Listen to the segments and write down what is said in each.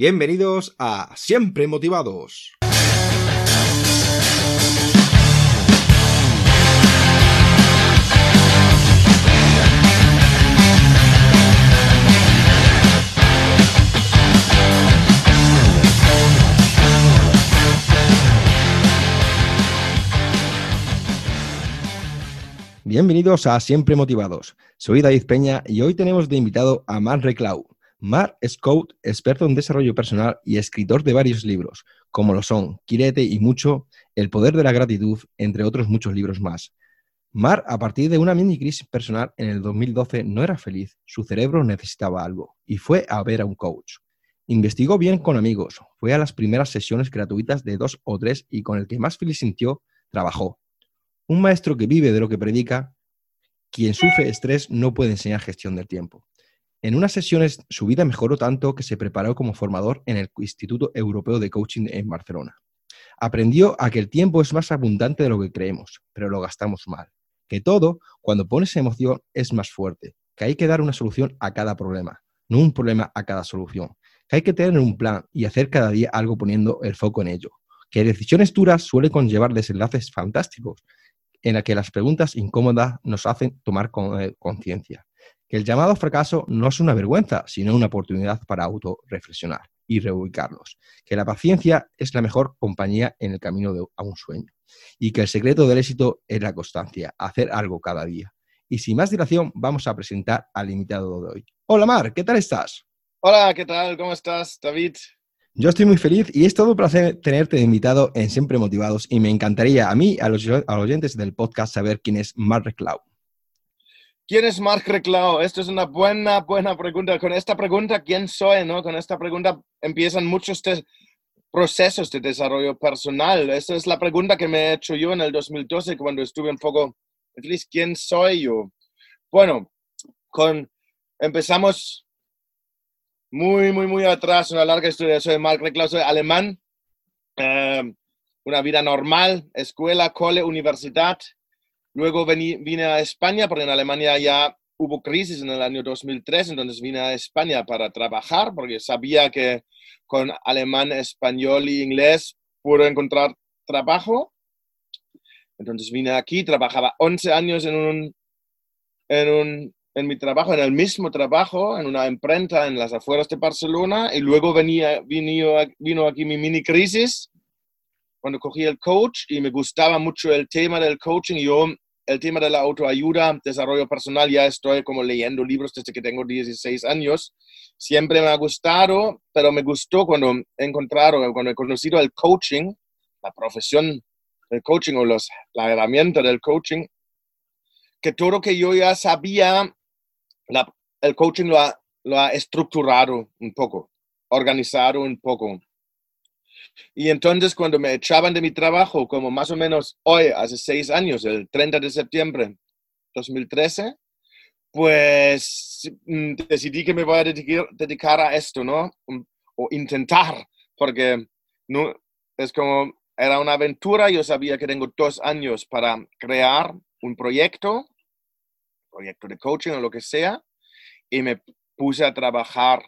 Bienvenidos a Siempre Motivados. Bienvenidos a Siempre Motivados. Soy David Peña y hoy tenemos de invitado a Mark Reclau. Mark coach, experto en desarrollo personal y escritor de varios libros, como lo son Quirete y Mucho, El poder de la gratitud, entre otros muchos libros más. Mar, a partir de una mini crisis personal en el 2012, no era feliz, su cerebro necesitaba algo y fue a ver a un coach. Investigó bien con amigos, fue a las primeras sesiones gratuitas de dos o tres y con el que más feliz sintió, trabajó. Un maestro que vive de lo que predica, quien sufre estrés no puede enseñar gestión del tiempo. En unas sesiones su vida mejoró tanto que se preparó como formador en el Instituto Europeo de Coaching en Barcelona. Aprendió a que el tiempo es más abundante de lo que creemos, pero lo gastamos mal. Que todo, cuando pones emoción, es más fuerte. Que hay que dar una solución a cada problema, no un problema a cada solución. Que hay que tener un plan y hacer cada día algo poniendo el foco en ello. Que decisiones duras suelen conllevar desenlaces fantásticos, en la que las preguntas incómodas nos hacen tomar eh, conciencia que el llamado fracaso no es una vergüenza, sino una oportunidad para autorreflexionar y reubicarlos, que la paciencia es la mejor compañía en el camino a un sueño y que el secreto del éxito es la constancia, hacer algo cada día. Y sin más dilación, vamos a presentar al invitado de hoy. Hola Mar, ¿qué tal estás? Hola, ¿qué tal? ¿Cómo estás, David? Yo estoy muy feliz y es todo un placer tenerte de invitado en Siempre Motivados y me encantaría a mí, a los, oyentes del podcast, saber quién es Mark Cloud. ¿Quién es Mark Reclau? Esto es una buena, buena pregunta. Con esta pregunta, ¿quién soy? ¿no? Con esta pregunta empiezan muchos procesos de desarrollo personal. Esta es la pregunta que me he hecho yo en el 2012 cuando estuve un poco feliz. ¿Quién soy yo? Bueno, con, empezamos muy, muy, muy atrás, una larga historia. Soy Mark Reclau, soy alemán. Eh, una vida normal, escuela, cole, universidad Luego vine a España, porque en Alemania ya hubo crisis en el año 2003, entonces vine a España para trabajar, porque sabía que con alemán, español y inglés puedo encontrar trabajo. Entonces vine aquí, trabajaba 11 años en, un, en, un, en mi trabajo, en el mismo trabajo, en una imprenta en las afueras de Barcelona, y luego venía, vino, vino aquí mi mini crisis, cuando cogí el coach y me gustaba mucho el tema del coaching. Yo el tema de la autoayuda, desarrollo personal, ya estoy como leyendo libros desde que tengo 16 años. Siempre me ha gustado, pero me gustó cuando he encontrado, cuando he conocido el coaching, la profesión del coaching o los, la herramienta del coaching, que todo lo que yo ya sabía, el coaching lo ha, lo ha estructurado un poco, organizado un poco. Y entonces cuando me echaban de mi trabajo, como más o menos hoy, hace seis años, el 30 de septiembre 2013, pues mm, decidí que me voy a dedicar, a esto, ¿no? O intentar, porque no, es como, era una aventura, yo sabía que tengo dos años para crear un proyecto, proyecto de coaching o lo que sea, y me puse a trabajar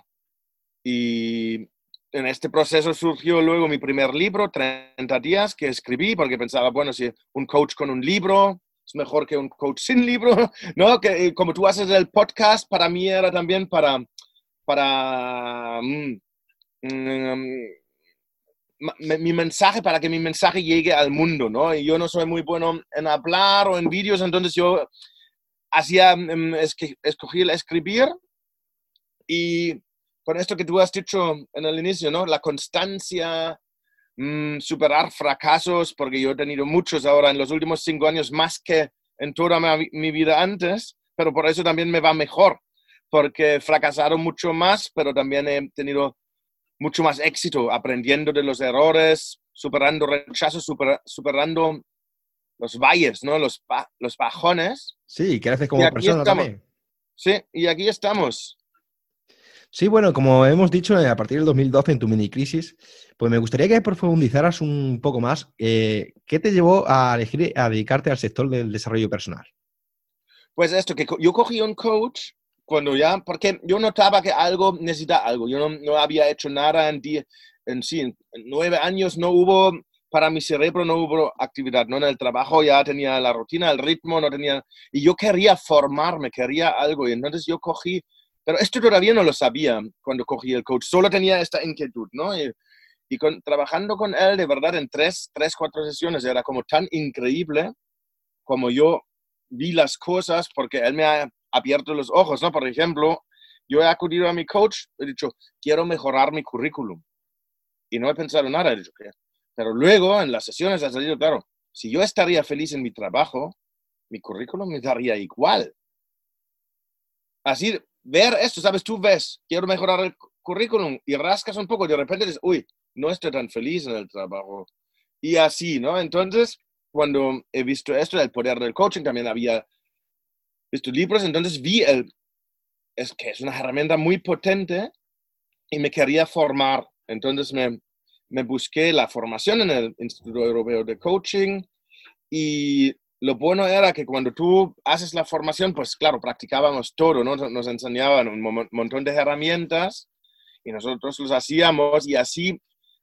y en este proceso surgió luego mi primer libro, 30 días, que escribí porque pensaba, bueno, si un coach con un libro es mejor que un coach sin libro, ¿no? Que eh, como tú haces el podcast, para mí era también para, para mm, mm, mi mensaje, para que mi mensaje llegue al mundo, ¿no? Y yo no soy muy bueno en hablar o en vídeos, entonces yo hacía, mm, escogí el escribir y con esto que tú has dicho en el inicio, ¿no? La constancia, mm, superar fracasos, porque yo he tenido muchos ahora en los últimos cinco años, más que en toda mi, vida antes, pero por eso también me va mejor, porque he fracasado mucho más, pero también he tenido mucho más éxito aprendiendo de los errores, superando rechazos, superando los valles, ¿no? Los, los bajones. Sí, creces como persona también. Sí, y aquí estamos. Sí, bueno, como hemos dicho, eh, a partir del 2012 en tu mini crisis, pues me gustaría que profundizaras un poco más. Eh, ¿Qué te llevó a elegir a dedicarte al sector del desarrollo personal? Pues esto, que yo cogí un coach cuando ya, porque yo notaba que algo necesita algo. Yo no, no había hecho nada en, en sí, nueve años no hubo, para mi cerebro no hubo actividad, ¿no? En el trabajo ya tenía la rutina, el ritmo, no tenía, y yo quería formarme, quería algo, y entonces yo cogí, pero esto todavía no lo sabía cuando cogí el coach, solo tenía esta inquietud, ¿no? Y, y con, trabajando con él, de verdad, en tres, tres, cuatro sesiones, era como tan increíble como yo vi las cosas, porque él me ha abierto los ojos, ¿no? Por ejemplo, yo he acudido a mi coach, he dicho, quiero mejorar mi currículum. Y no he pensado nada, he dicho, ¿qué? Pero luego, en las sesiones, ha salido, claro, si yo estaría feliz en mi trabajo, mi currículum me daría igual. Así, ver esto, ¿sabes? Tú ves, quiero mejorar el currículum y rascas un poco de repente dices, uy, no estoy tan feliz en el trabajo. Y así, ¿no? Entonces, cuando he visto esto, el poder del coaching, también había visto libros, entonces vi el, es que es una herramienta muy potente y me quería formar. Entonces me, me busqué la formación en el Instituto Europeo de Coaching y lo bueno era que cuando tú haces la formación, pues claro, practicábamos todo, ¿no? Nos enseñaban un montón de herramientas y nosotros los hacíamos y así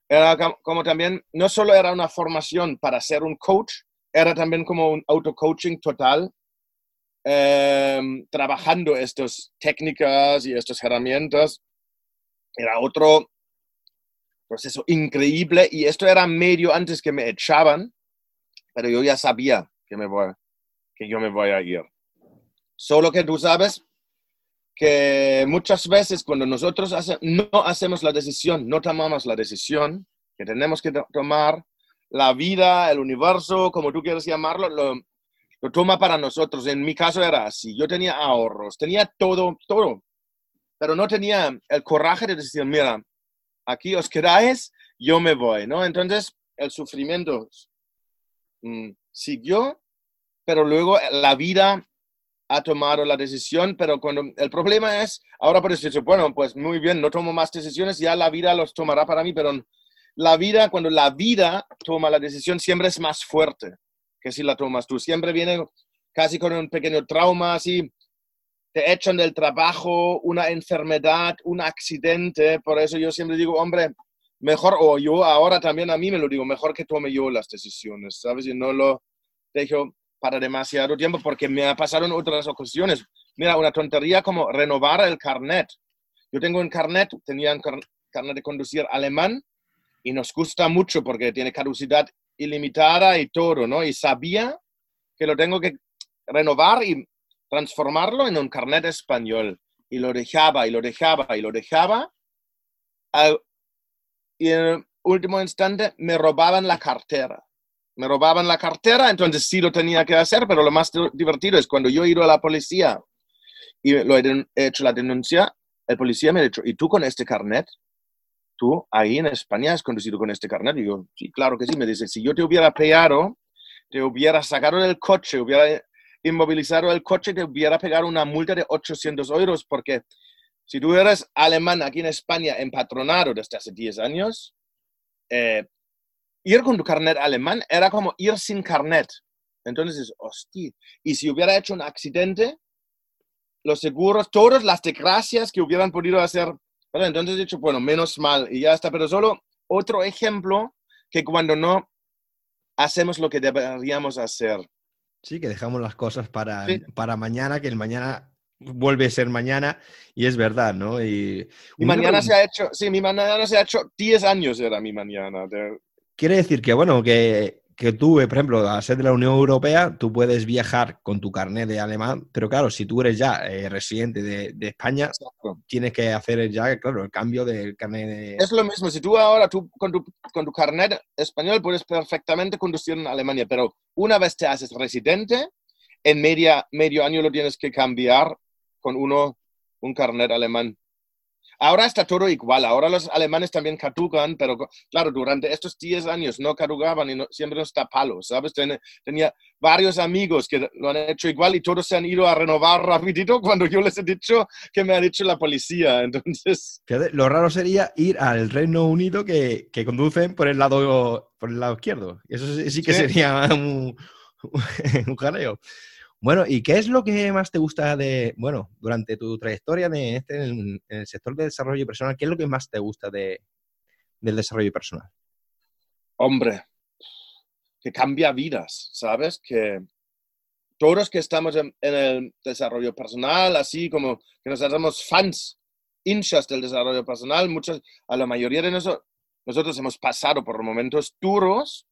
era como también, no solo era una formación para ser un coach, era también como un auto-coaching total, em, trabajando estas técnicas y estas herramientas. Era otro proceso increíble y esto era medio antes que me echaban, pero yo ya sabía que, me voy, que yo me voy a ir. Solo que tú sabes, que muchas veces cuando nosotros no hacemos la decisión, no tomamos la decisión que tenemos que tomar, la vida, el universo, como tú quieras llamarlo, lo, lo toma para nosotros. En mi caso era así. Yo tenía ahorros, tenía todo, todo, pero no tenía el coraje de decir, mira, aquí os quedáis, yo me voy, ¿no? Entonces, el sufrimiento mm, siguió, pero luego la vida ha tomado la decisión, pero cuando el problema es, ahora por eso, bueno, pues muy bien, no tomo más decisiones, ya la vida los tomará para mí, pero la vida, cuando la vida toma la decisión, siempre es más fuerte que si la tomas tú. Siempre viene casi con un pequeño trauma, así, te echan del trabajo, una enfermedad, un accidente, por eso yo siempre digo, hombre, mejor, o yo ahora también a mí me lo digo, mejor que tome yo las decisiones, ¿sabes? Y no lo dejo para demasiado tiempo porque me en otras ocasiones. Mira, una tontería como renovar el carnet. Yo tengo un carnet, tenía un carnet de conducir alemán y nos gusta mucho porque tiene caducidad ilimitada y todo, ¿no? Y sabía que lo tengo que renovar y transformarlo en un carnet español. Y lo dejaba y lo dejaba y lo dejaba. Y en último instante me robaban la cartera me robaban la cartera, entonces sí lo tenía que hacer, pero lo más divertido es cuando yo he ido a la policía y lo he, hecho la denuncia, el policía me ha dicho, ¿y tú con este carnet? ¿Tú ahí en España has conducido con este carnet? Y yo, sí, claro que sí. Me dice, si yo te hubiera pegado, te hubiera sacado del coche, hubiera inmovilizado el coche, te hubiera pegado una multa de 800 euros, porque si tú eres alemán aquí en España empatronado desde hace 10 años, eh, ir con tu carnet alemán era como ir sin carnet. Entonces, hostia, y si hubiera hecho un accidente, los seguros, todas las desgracias que hubieran podido hacer, entonces he dicho, bueno, menos mal y ya está, pero solo otro ejemplo que cuando no hacemos lo que deberíamos hacer. Sí, que dejamos las cosas para, para mañana, que el mañana vuelve a ser mañana y es verdad, ¿no? Y mi mañana se ha hecho, sí, mi mañana se ha hecho 10 años era mi mañana. Quiere decir que, bueno, que, tú, eh, por ejemplo, a ser de la Unión Europea, tú puedes viajar con tu carnet de alemán, pero claro, si tú eres ya eh, residente de, España, tienes que hacer ya, claro, el cambio del carnet de... Es lo mismo, si tú ahora tú, con, tu, con tu carnet español puedes perfectamente conducir en Alemania, pero una vez te haces residente, en media, medio año lo tienes que cambiar con uno, un carnet alemán. Ahora está todo igual, ahora los alemanes también caducan, pero claro, durante estos 10 años no caducaban y siempre está palo, ¿sabes? tenía varios amigos que lo han hecho igual y todos se han ido a renovar rapidito cuando yo les he dicho que me ha dicho la policía, entonces... lo raro sería ir al Reino Unido que, que conducen por el lado, por el lado izquierdo, eso sí, que sería un, un jaleo. Bueno, ¿y qué es lo que más te gusta de, bueno, durante tu trayectoria de este, en, el sector de desarrollo personal, qué es lo que más te gusta de, del desarrollo personal? Hombre, que cambia vidas, ¿sabes? Que todos que estamos en, el desarrollo personal, así como que nos hacemos fans, hinchas del desarrollo personal, muchos, a la mayoría de nosotros, nosotros hemos pasado por momentos duros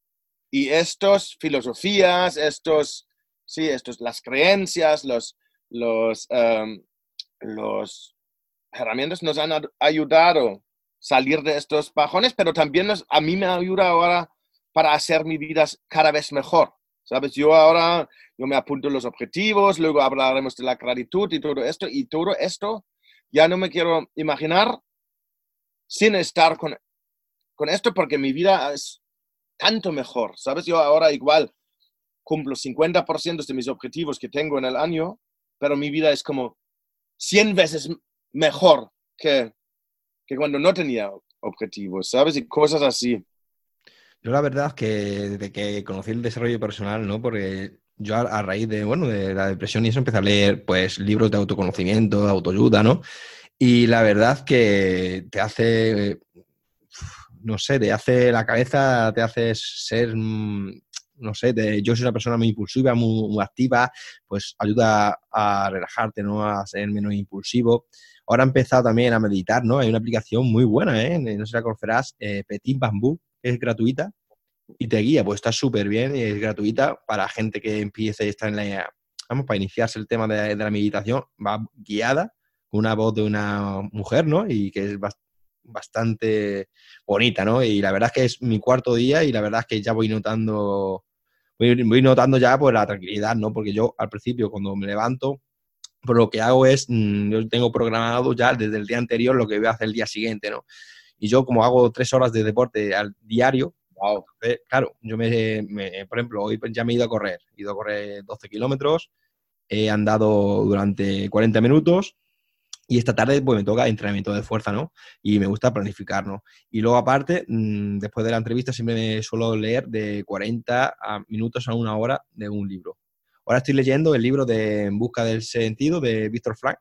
y estas filosofías, estos, sí, estos, las creencias, los, los, em, los herramientas nos han ayudado a salir de estos bajones, pero también a mí me ayuda ahora para hacer mi vida cada vez mejor. ¿Sabes? Yo ahora, yo me apunto los objetivos, luego hablaremos de la gratitud y todo esto, y todo esto ya no me quiero imaginar sin estar con, con esto porque mi vida es tanto mejor, ¿sabes? Yo ahora igual cumplo 50% de mis objetivos que tengo en el año, pero mi vida es como 100 veces mejor que, que cuando no tenía objetivos, ¿sabes? Y cosas así. Yo la verdad que desde que conocí el desarrollo personal, ¿no? Porque yo a, raíz de, bueno, de la depresión y eso empecé a leer, pues, libros de autoconocimiento, de autoayuda, ¿no? Y la verdad que te hace, no sé, te hace la cabeza, te hace ser, mm, no sé, yo soy una persona muy impulsiva, muy, activa, pues ayuda a relajarte, ¿no? A ser menos impulsivo. Ahora he empezado también a meditar, ¿no? Hay una aplicación muy buena, ¿eh? No sé si la conocerás, eh, Petit Bambú, es gratuita y te guía, pues está súper bien y es gratuita para gente que empiece y está en la, vamos, para iniciarse el tema de, la meditación, va guiada con una voz de una mujer, ¿no? Y que es bastante bonita, ¿no? Y la verdad es que es mi cuarto día y la verdad es que ya voy notando, voy, notando ya pues la tranquilidad, ¿no? Porque yo al principio cuando me levanto, pues lo que hago es, mm, yo tengo programado ya desde el día anterior lo que voy a hacer el día siguiente, ¿no? Y yo como hago tres horas de deporte al diario, claro, yo me, por ejemplo, hoy ya me he ido a correr, he ido a correr 12 kilómetros, he andado durante 40 minutos y esta tarde pues me toca entrenamiento de fuerza, ¿no? Y me gusta planificar, ¿no? Y luego aparte, mm, después de la entrevista siempre me suelo leer de 40 minutos a una hora de un libro. Ahora estoy leyendo el libro de En busca del sentido de Víctor Frank,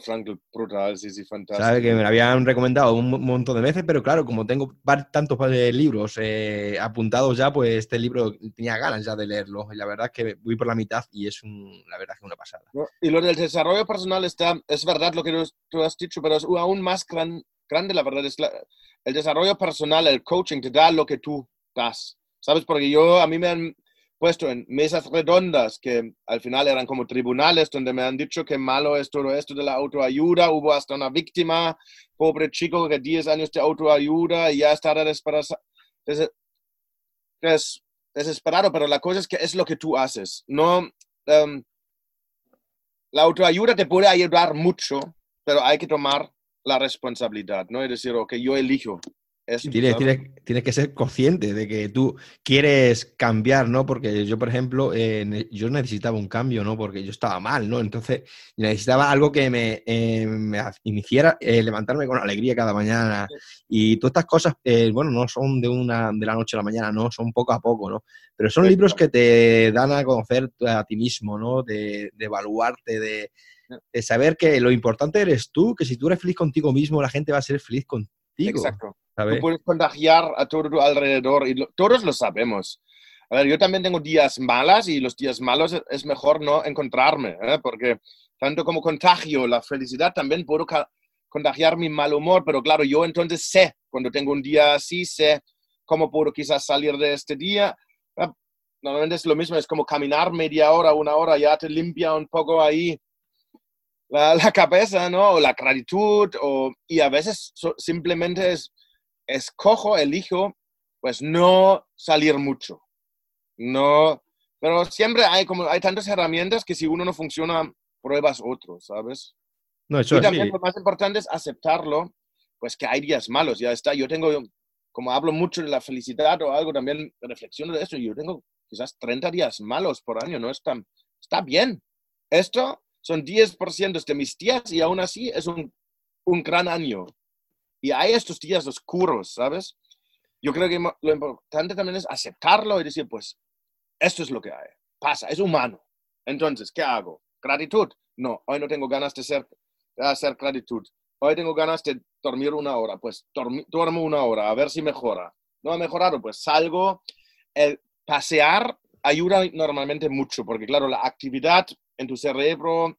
Frankl, brutal, sí, sí, fantástico. Sabe que me lo habían recomendado un montón de veces, pero claro, como tengo tantos libros eh, apuntados ya, pues este libro tenía ganas ya de leerlo. Y la verdad es que voy por la mitad y es un, la verdad que una pasada. Y lo del desarrollo personal está, es verdad lo que tú has dicho, pero es aún más grande, la verdad, es el desarrollo personal, el coaching te da lo que tú das. ¿Sabes? Porque yo, a mí me han, puesto en mesas redondas que al final eran como tribunales donde me han dicho que malo es todo esto de la autoayuda. Hubo hasta una víctima, pobre chico que 10 años de autoayuda y ya está desesperado, pero la cosa es que es lo que tú haces. No, em, la autoayuda te puede ayudar mucho, pero hay que tomar la responsabilidad, ¿no? Es decir, ok, yo elijo Tienes, que ser consciente de que tú quieres cambiar, ¿no? Porque yo, por ejemplo, eh, yo necesitaba un cambio, ¿no? Porque yo estaba mal, ¿no? Entonces necesitaba algo que me, eh, me hiciera eh, levantarme con alegría cada mañana. Y todas estas cosas, bueno, no son de, una, de la noche a la mañana, ¿no? Son poco a poco, ¿no? Pero son libros que te dan a conocer a ti mismo, ¿no? De, de evaluarte, de, de saber que lo importante eres tú, que si tú eres feliz contigo mismo, la gente va a ser feliz contigo. Exacto. Tú puedes contagiar a todo tu alrededor y todos lo sabemos. A ver, yo también tengo días malas y los días malos es mejor no encontrarme, ¿eh? porque tanto como contagio la felicidad, también puedo contagiar mi mal humor, pero claro, yo entonces sé, cuando tengo un día así, sé cómo puedo quizás salir de este día. ¿eh? Normalmente es lo mismo, es como caminar media hora, una hora, ya te limpia un poco ahí la, la cabeza, ¿no? O la gratitud, o, y a veces simplemente es escojo, elijo, pues no salir mucho. No, pero siempre hay como hay tantas herramientas que si uno no funciona, pruebas otro, ¿sabes? No, eso y también lo más importante es aceptarlo, pues que hay días malos, ya está. Yo tengo, como hablo mucho de la felicidad o algo, también reflexiono de eso. Yo tengo quizás 30 días malos por año, ¿no? Está, está bien. Esto son 10% de mis días y aún así es un, un gran año. Y hay estos días oscuros, ¿sabes? Yo creo que lo importante también es aceptarlo y decir, pues, esto es lo que. Pasa, es humano. Entonces, ¿qué hago? ¿Gratitud? No, hoy no tengo ganas de hacer, de hacer gratitud. Hoy tengo ganas de dormir una hora. Pues duermo una hora, a ver si mejora. No ha mejorado, pues salgo. El pasear ayuda normalmente mucho, porque claro, la actividad en tu cerebro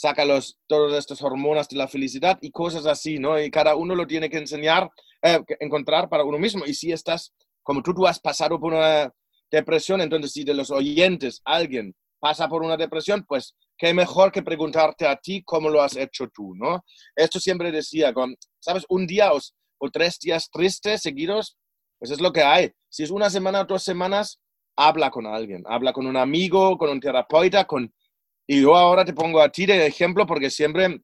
saca los, todas estas hormonas de la felicidad y cosas así, ¿no? Y cada uno lo tiene que enseñar, eh, encontrar para uno mismo. Y si estás, como tú, tú has pasado por una depresión, entonces si de los oyentes alguien pasa por una depresión, pues qué mejor que preguntarte a ti cómo lo has hecho tú, ¿no? Esto siempre decía, con, ¿sabes? Un día o, tres días tristes seguidos, pues es lo que hay. Si es una semana o dos semanas, habla con alguien, habla con un amigo, con un terapeuta, con... Y yo ahora te pongo a ti de ejemplo porque siempre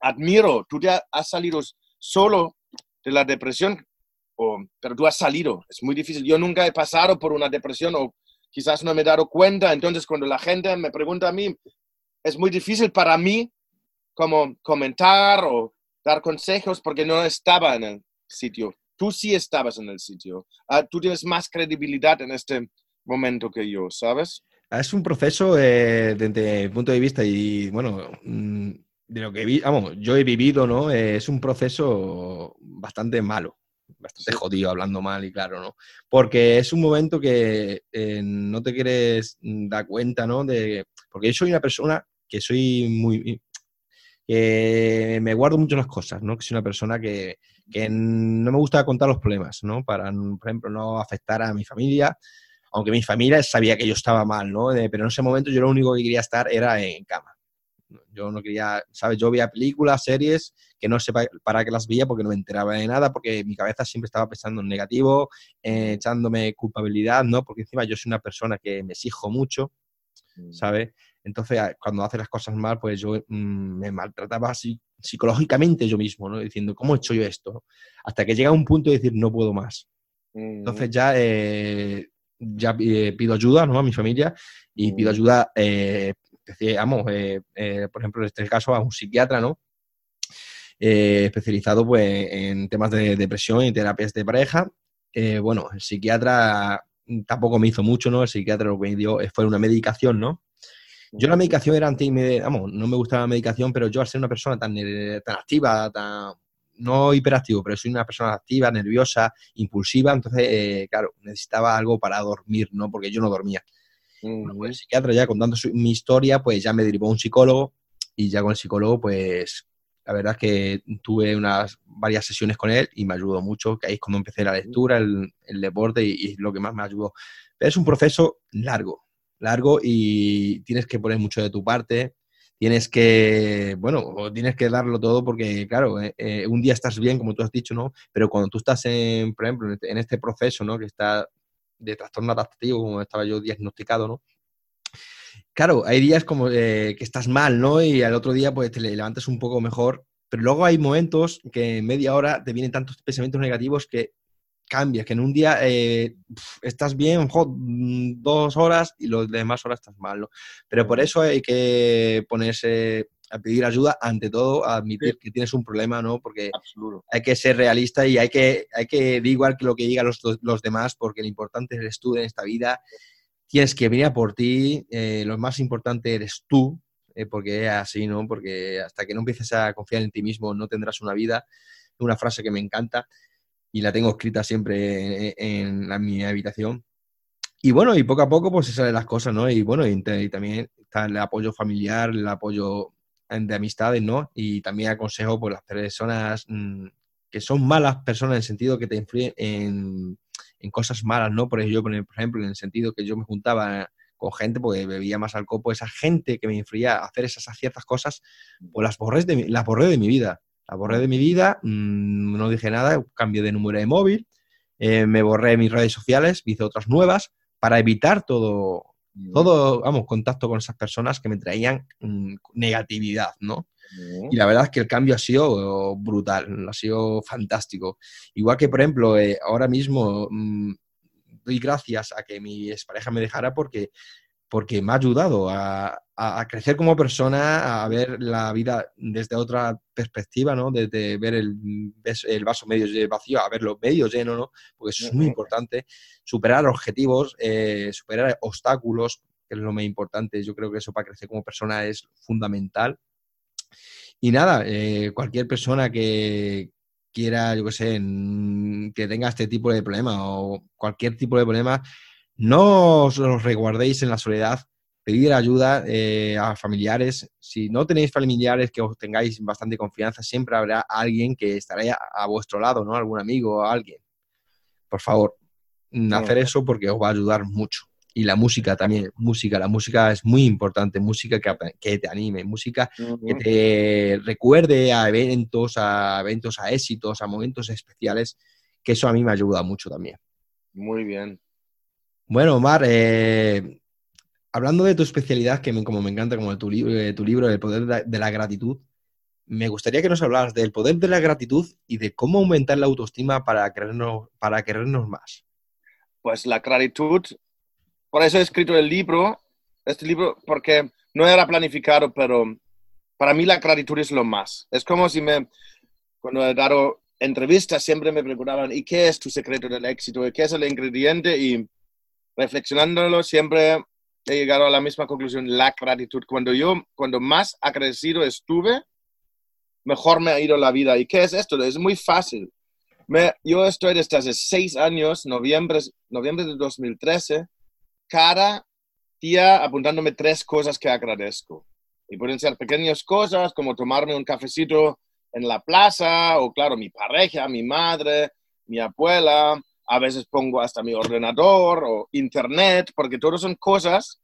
admiro, tú te has salido solo de la depresión, o, pero tú has salido, es muy difícil. Yo nunca he pasado por una depresión o quizás no me he dado cuenta, entonces cuando la gente me pregunta a mí, es muy difícil para mí como comentar o dar consejos porque no estaba en el sitio. Tú sí estabas en el sitio. Ah, tú tienes más credibilidad en este momento que yo, ¿sabes? Ah, es un proceso eh, desde mi punto de vista y, bueno, mm, de lo que vi, vamos, yo he vivido, ¿no? Eh, es un proceso bastante malo, bastante jodido, hablando mal y claro, ¿no? Porque es un momento que eh, no te quieres dar cuenta, ¿no? De, porque yo soy una persona que soy muy... que me guardo mucho las cosas, ¿no? Que soy una persona que, que no me gusta contar los problemas, ¿no? Para, por ejemplo, no afectar a mi familia aunque mi familia sabía que yo estaba mal, ¿no? pero en ese momento yo lo único que quería estar era en cama. Yo no quería, ¿sabes? Yo veía películas, series, que no sé para qué las veía porque no me enteraba de nada, porque mi cabeza siempre estaba pensando en negativo, eh, echándome culpabilidad, ¿no? Porque encima yo soy una persona que me exijo mucho, mm. ¿sabes? Entonces, cuando hace las cosas mal, pues yo mm, me maltrataba así psicológicamente yo mismo, ¿no? Diciendo, ¿cómo he hecho yo esto? Hasta que llega un punto de decir, no puedo más. Entonces ya eh, ya eh, pido ayuda ¿no? a mi familia y pido ayuda, eh, eh, por ejemplo, en este caso a un psiquiatra, ¿no? especializado pues, en temas de depresión y terapias de pareja. bueno, el psiquiatra tampoco me hizo mucho, ¿no? El psiquiatra lo que me dio fue una medicación, ¿no? Yo la medicación era anti, vamos, no me gustaba la medicación, pero yo al ser una persona tan, tan activa, tan, no hiperactivo, pero soy una persona activa, nerviosa, impulsiva, entonces, eh, claro, necesitaba algo para dormir, ¿no? Porque yo no dormía. pues el psiquiatra ya contando mi historia, pues ya me derivó a un psicólogo y ya con el psicólogo, pues la verdad es que tuve unas varias sesiones con él y me ayudó mucho, que ahí es cuando empecé la lectura, el, deporte y, y, lo que más me ayudó. Pero es un proceso largo, largo y tienes que poner mucho de tu parte, tienes que, bueno, tienes que darlo todo porque, claro, eh, eh, un día estás bien, como tú has dicho, ¿no? Pero cuando tú estás, en, por ejemplo, en este, este proceso, ¿no? Que está de trastorno adaptativo, como estaba yo diagnosticado, ¿no? Claro, hay días como eh, que estás mal, ¿no? Y al otro día, pues, te levantas un poco mejor, pero luego hay momentos que en media hora te vienen tantos pensamientos negativos que cambias, que en un día eh, estás bien, dos horas y los demás horas estás mal, Pero por eso hay que ponerse a pedir ayuda, ante todo, a admitir que tienes un problema, ¿no? Porque hay que ser realista y hay que, hay que igual que lo que digan los, los demás, porque lo importante eres tú en esta vida. Tienes que venir a por ti, eh, lo más importante eres tú, eh, porque es así, ¿no? Porque hasta que no empieces a confiar en ti mismo no tendrás una vida. Una frase que me encanta y la tengo escrita siempre en, mi habitación. Y bueno, y poco a poco pues se salen las cosas, ¿no? Y bueno, y, también está el apoyo familiar, el apoyo de amistades, ¿no? Y también aconsejo pues las personas mm, que son malas personas en el sentido que te influyen en, cosas malas, ¿no? Por ejemplo, por ejemplo, en el sentido que yo me juntaba con gente porque bebía más alcohol, pues esa gente que me influía a hacer esas ciertas cosas, pues las borré de, las borré de mi vida. La borré de mi vida, mm, no dije nada, cambié de número de móvil, eh, me borré mis redes sociales, hice otras nuevas para evitar todo, todo, vamos, contacto con esas personas que me traían mm, negatividad, ¿no? Y la verdad es que el cambio ha sido brutal, ha sido fantástico. Igual que, por ejemplo, eh, ahora mismo mm, doy gracias a que mi expareja me dejara porque porque me ha ayudado a, crecer como persona, a ver la vida desde otra perspectiva, ¿no? Desde ver el, el vaso medio vacío a verlo medio lleno, ¿no? Porque eso es muy importante. Superar objetivos, eh, superar obstáculos, que es lo más importante. Yo creo que eso para crecer como persona es fundamental. Y nada, eh, cualquier persona que quiera, yo qué sé, que tenga este tipo de problema o cualquier tipo de problema, no os los reguardéis en la soledad, pedir ayuda eh, a familiares. Si no tenéis familiares que os tengáis bastante confianza, siempre habrá alguien que estará a, vuestro lado, ¿no? Algún amigo o alguien. Por favor, hacer eso porque os va a ayudar mucho. Y la música también, música, la música es muy importante, música que, que te anime, música que te recuerde a eventos, a eventos, a éxitos, a momentos especiales, que eso a mí me ayuda mucho también. Muy bien. Bueno, Omar, eh, hablando de tu especialidad, que como me encanta, como tu, eh, tu libro, El poder de la gratitud, me gustaría que nos hablaras del poder de la gratitud y de cómo aumentar la autoestima para querernos, para querernos más. Pues la gratitud, por eso he escrito el libro, este libro, porque no era planificado, pero para mí la gratitud es lo más. Es como si me, cuando he dado entrevistas, siempre me preguntaban, ¿y qué es tu secreto del éxito? ¿Y qué es el ingrediente? Reflexionándolo, siempre he llegado a la misma conclusión, la gratitud. Cuando yo, cuando más agradecido estuve, mejor me ha ido la vida. ¿Y qué es esto? Es muy fácil. Yo estoy desde hace seis años, noviembre, noviembre de 2013, cada día apuntándome tres cosas que agradezco. Y pueden ser pequeñas cosas como tomarme un cafecito en la plaza, o claro, mi pareja, mi madre, mi abuela, a veces pongo hasta mi ordenador o internet, porque todo son cosas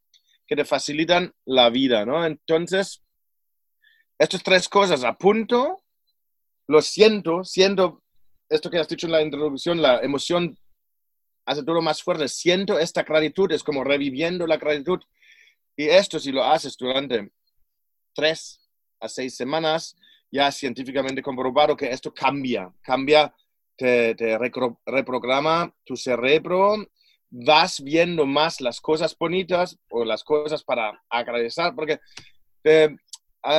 que te facilitan la vida, ¿no? Entonces, estas tres cosas, apunto, lo siento, siento esto que has dicho en la introducción, la emoción hace todo más fuerte, siento esta gratitud, es como reviviendo la gratitud. Y esto, si lo haces durante tres a seis semanas, ya científicamente comprobado que esto cambia, cambia te, reprograma tu cerebro, vas viendo más las cosas bonitas o las cosas para agradecer, porque eh,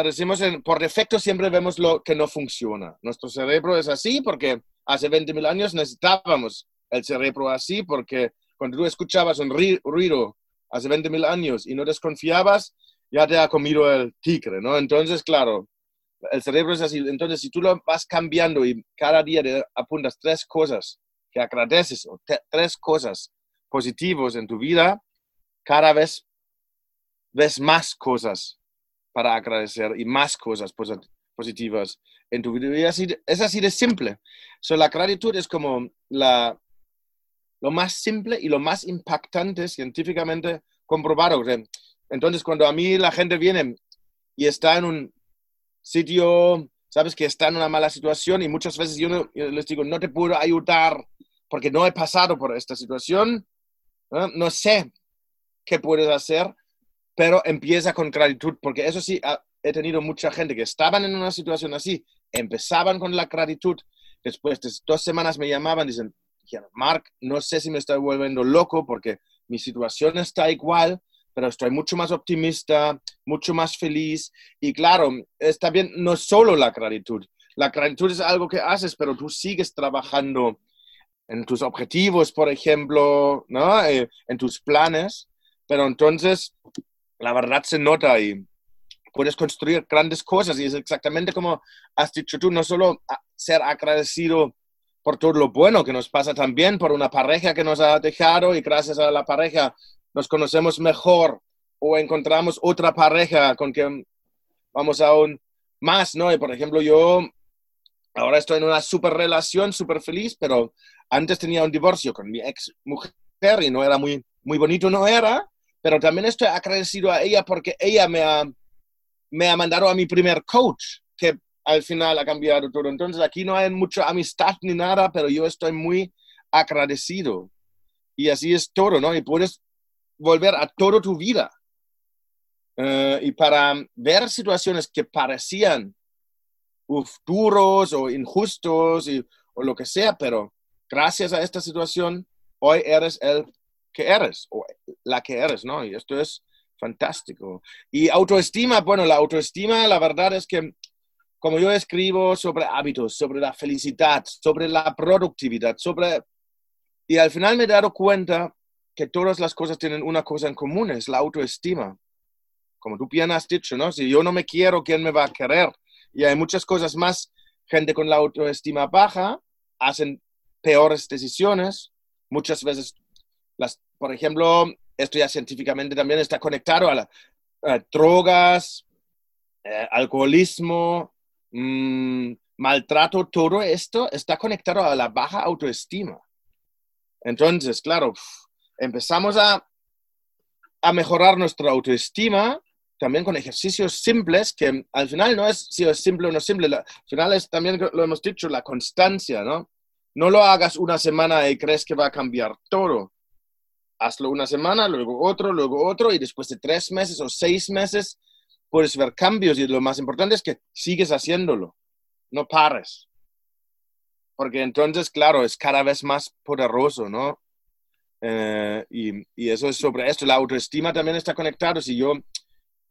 decimos por defecto siempre vemos lo que no funciona. Nuestro cerebro es así porque hace 20.000 años necesitábamos el cerebro así porque cuando tú escuchabas un ruido hace 20.000 años y no desconfiabas, ya te ha comido el tigre, ¿no? Entonces, claro, el cerebro es así. Entonces, si tú lo vas cambiando y cada día te apuntas tres cosas que agradeces o tres cosas positivas en tu vida, cada vez ves más cosas para agradecer y más cosas positivas en tu vida. Y así, es así de simple. So, la gratitud es como la, lo más simple y lo más impactante científicamente comprobado. Entonces, cuando a mí la gente viene y está en un sitio, sabes, que está en una mala situación y muchas veces yo, les digo, no te puedo ayudar porque no he pasado por esta situación, no, sé qué puedes hacer, pero empieza con gratitud, porque eso sí, he tenido mucha gente que estaban en una situación así, empezaban con la gratitud, después de dos semanas me llamaban, dicen, Mark, no sé si me estoy volviendo loco porque mi situación está igual, pero estoy mucho más optimista, mucho más feliz. Y claro, está bien, no solo la gratitud. La gratitud es algo que haces, pero tú sigues trabajando en tus objetivos, por ejemplo, ¿no? Eh, en tus planes. Pero entonces, la verdad se nota y puedes construir grandes cosas. Y es exactamente como has dicho tú, no solo ser agradecido por todo lo bueno que nos pasa también, por una pareja que nos ha dejado y gracias a la pareja nos conocemos mejor o encontramos otra pareja con quien vamos aún más, ¿no? Y por ejemplo, yo ahora estoy en una super relación, súper feliz, pero antes tenía un divorcio con mi ex mujer y no era muy, muy bonito, no era, pero también estoy agradecido a ella porque ella me ha, me ha mandado a mi primer coach, que al final ha cambiado todo. Entonces aquí no hay mucha amistad ni nada, pero yo estoy muy agradecido. Y así es todo, ¿no? Y puedes volver a toda tu vida. Eh, y para ver situaciones que parecían duros o injustos o lo que sea, pero gracias a esta situación, hoy eres el que eres o la que eres, ¿no? Y esto es fantástico. Y autoestima, bueno, la autoestima, la verdad es que como yo escribo sobre hábitos, sobre la felicidad, sobre la productividad, sobre... Y al final me he dado cuenta que todas las cosas tienen una cosa en común, es la autoestima. Como tú bien has dicho, ¿no? Si yo no me quiero, ¿quién me va a querer? Y hay muchas cosas más. Gente con la autoestima baja hacen peores decisiones. Muchas veces, las, por ejemplo, esto ya científicamente también está conectado a, la, drogas, eh, alcoholismo, mm, maltrato, todo esto está conectado a la baja autoestima. Entonces, claro, empezamos a, a mejorar nuestra autoestima también con ejercicios simples, que al final no es si es simple o no simple, al final es también, lo hemos dicho, la constancia, ¿no? No lo hagas una semana y crees que va a cambiar todo. Hazlo una semana, luego otro, luego otro, y después de tres meses o seis meses puedes ver cambios y lo más importante es que sigues haciéndolo, no pares. Porque entonces, claro, es cada vez más poderoso, ¿no? Eh, y, y, eso es sobre esto. La autoestima también está conectada. Si yo,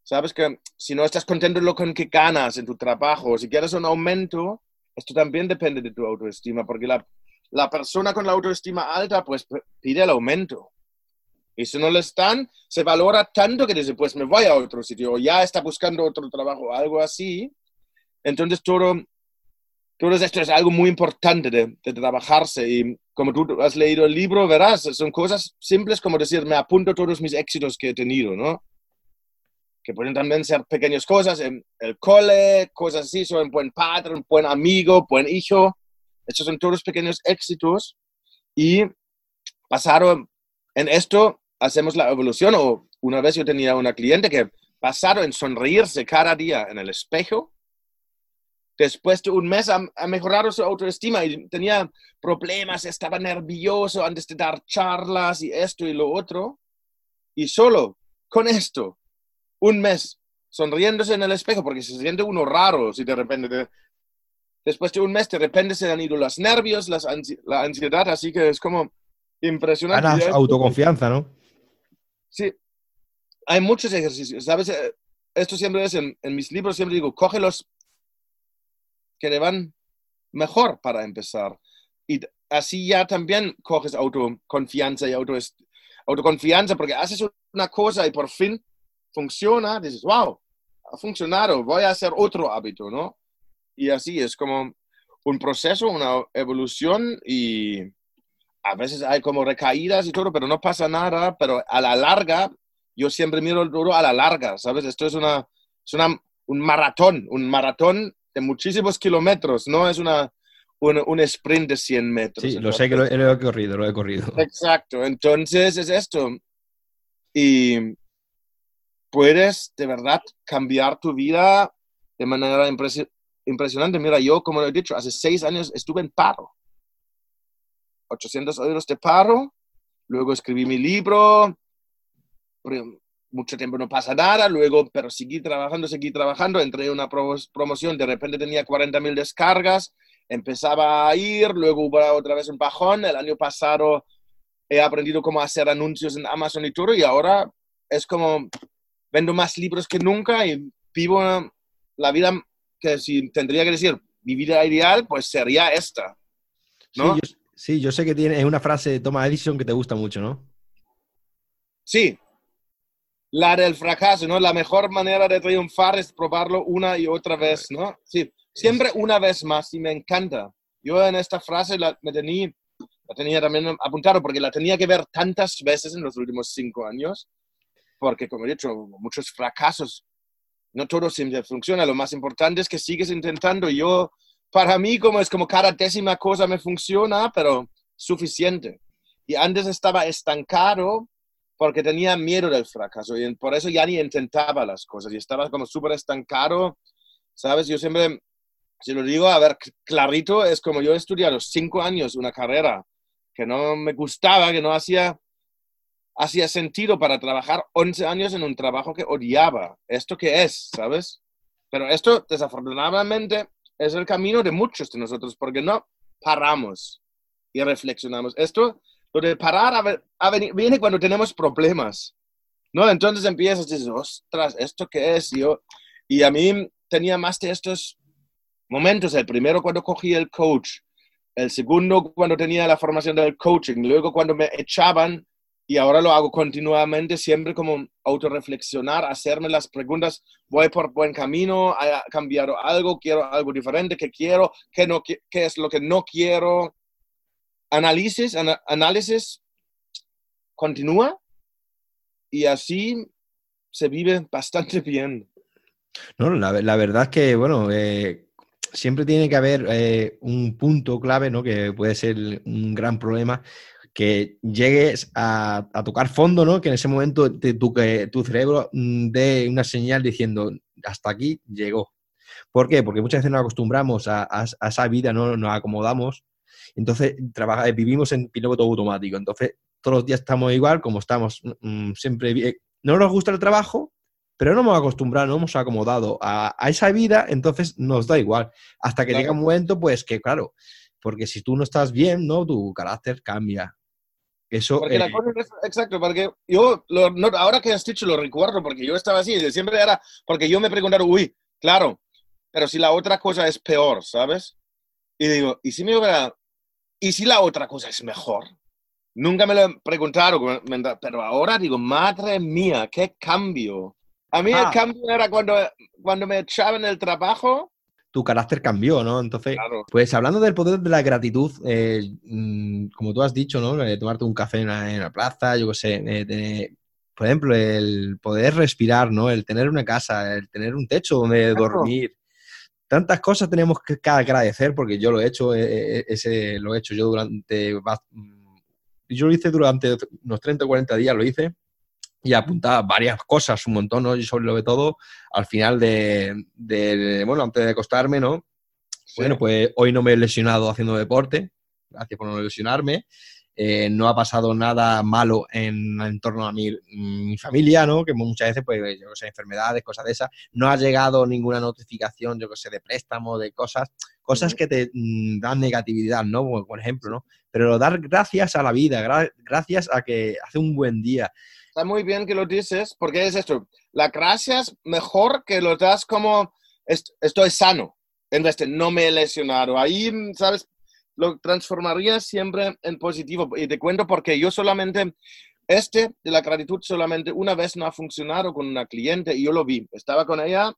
sabes que si no estás contento con que ganas en tu trabajo, si quieres un aumento, esto también depende de tu autoestima, porque la, la persona con la autoestima alta, pues pide el aumento. Y si no le están, se valora tanto que dice, pues me voy a otro sitio, o ya está buscando otro trabajo, algo así. Entonces todo, todo esto es algo muy importante de, de, trabajarse. Y como tú has leído el libro, verás, son cosas simples como decir, me apunto todos mis éxitos que he tenido, ¿no? Que pueden también ser pequeñas cosas, en el cole, cosas así, soy un buen padre, un buen amigo, buen hijo. Estos son todos pequeños éxitos. Y pasaron en esto, hacemos la evolución. O una vez yo tenía una cliente que pasaron en sonreírse cada día en el espejo después de un mes ha, mejorado su autoestima y tenía problemas, estaba nervioso antes de dar charlas y esto y lo otro. Y solo con esto, un mes, sonriéndose en el espejo, porque se siente uno raro si de repente, después de un mes, de repente se han ido los nervios, las la ansiedad, así que es como impresionante. Ganas autoconfianza, ¿no? Sí. Hay muchos ejercicios, ¿sabes? Eh, esto siempre es en, en mis libros, siempre digo, coge los que le van mejor para empezar. Y así ya también coges autoconfianza y auto, autoconfianza porque haces una cosa y por fin funciona, dices, wow, ha funcionado, voy a hacer otro hábito, ¿no? Y así es como un proceso, una evolución y a veces hay como recaídas y todo, pero no pasa nada, pero a la larga, yo siempre miro el duro a la larga, ¿sabes? Esto es, una, es una, un maratón, un maratón de muchísimos kilómetros, no es una, un, un sprint de 100 metros. Sí, lo sé que lo, he corrido, lo he corrido. Exacto, entonces es esto. Y puedes de verdad cambiar tu vida de manera impresionante. Mira, yo, como lo he dicho, hace seis años estuve en paro. 800 euros de paro, luego escribí mi libro, mucho tiempo no pasa nada, luego, pero seguí trabajando, seguí trabajando, entré en una promoción, de repente tenía 40.000 descargas, empezaba a ir, luego hubo otra vez un bajón, el año pasado he aprendido cómo hacer anuncios en Amazon y todo, y ahora es como, vendo más libros que nunca y vivo la vida que si tendría que decir, mi vida ideal, pues sería esta. ¿no? Sí, yo, sí, yo sé que tiene una frase de Thomas Edison que te gusta mucho, ¿no? Sí, la del fracaso, ¿no? La mejor manera de triunfar es probarlo una y otra vez, ¿no? Sí, siempre una vez más y me encanta. Yo en esta frase la, me tenía, la tenía también apuntado porque la tenía que ver tantas veces en los últimos cinco años, porque como he dicho, muchos fracasos, no todo siempre funciona, lo más importante es que sigues intentando. Yo, para mí, como es como cada décima cosa me funciona, pero suficiente. Y antes estaba estancado porque tenía miedo del fracaso y por eso ya ni intentaba las cosas y estaba como súper estancado, ¿sabes? Yo siempre, si lo digo, a ver, clarito, es como yo he estudiado cinco años una carrera que no me gustaba, que no hacía, hacía sentido para trabajar 11 años en un trabajo que odiaba. ¿Esto qué es, sabes? Pero esto, desafortunadamente, es el camino de muchos de nosotros porque no paramos y reflexionamos. Esto lo de parar a, venir, viene cuando tenemos problemas, ¿no? Entonces empiezas dices, ostras, ¿esto qué es? Yo, y a mí tenía más de estos momentos. El primero cuando cogí el coach, el segundo cuando tenía la formación del coaching, luego cuando me echaban y ahora lo hago continuamente, siempre como autorreflexionar, hacerme las preguntas, voy por buen camino, ha cambiado algo, quiero algo diferente, qué quiero, qué, no, qué, es lo que no quiero. Análisis, análisis continúa y así se vive bastante bien. No, la, verdad es que, bueno, eh, siempre tiene que haber eh, un punto clave, ¿no? Que puede ser un gran problema, que llegues a, tocar fondo, ¿no? Que en ese momento tu, que tu cerebro mm, dé una señal diciendo, hasta aquí llegó. ¿Por qué? Porque muchas veces nos acostumbramos a, esa vida, ¿no? Nos acomodamos, entonces trabaja, vivimos en piloto automático. Entonces, todos los días estamos igual, como estamos mm, siempre bien. No nos gusta el trabajo, pero no hemos acostumbrado, no hemos acomodado a, esa vida, entonces nos da igual. Hasta que llega un momento, pues que claro, porque si tú no estás bien, ¿no? Tu carácter cambia. Eso, porque la eh, cosa es, exacto, porque yo, ahora que has dicho, lo recuerdo, porque yo estaba así, siempre era, porque yo me preguntaron, uy, claro, pero si la otra cosa es peor, ¿sabes? Y digo, ¿y si me hubiera, y si la otra cosa es mejor? Nunca me lo preguntaron, pero ahora digo, madre mía, qué cambio. A mí el ah. cambio era cuando, cuando me echaban el trabajo. Tu carácter cambió, ¿no? Entonces, pues hablando del poder de la gratitud, eh, mm, como tú has dicho, ¿no? De tomarte un café en la, plaza, yo qué sé, eh, por ejemplo, el poder respirar, ¿no? El tener una casa, el tener un techo donde dormir. Tantas cosas tenemos que, agradecer porque yo lo he hecho, eh, ese lo he hecho yo durante... Mm, yo lo hice durante unos 30 o 40 días, lo hice y apuntaba varias cosas, un montón, ¿no? Y sobre lo de todo, al final de, bueno, antes de acostarme, ¿no? Bueno, pues hoy no me he lesionado haciendo deporte, gracias por no lesionarme. Eh, no ha pasado nada malo en, en torno a mi, mi, familia, ¿no? Que muchas veces, pues, yo sé, enfermedades, cosas de esas. No ha llegado ninguna notificación, yo que sé, de préstamo, de cosas, cosas que te mm, dan negatividad, ¿no? Por ejemplo, ¿no? Pero dar gracias a la vida, gracias a que hace un buen día. Está muy bien que lo dices, porque es esto. La gracia es mejor que lo das como estoy sano, en vez de no me he lesionado. Ahí, ¿sabes? Lo transformaría siempre en positivo. Y te cuento porque yo solamente, este de la gratitud solamente una vez no ha funcionado con una cliente y yo lo vi. Estaba con ella,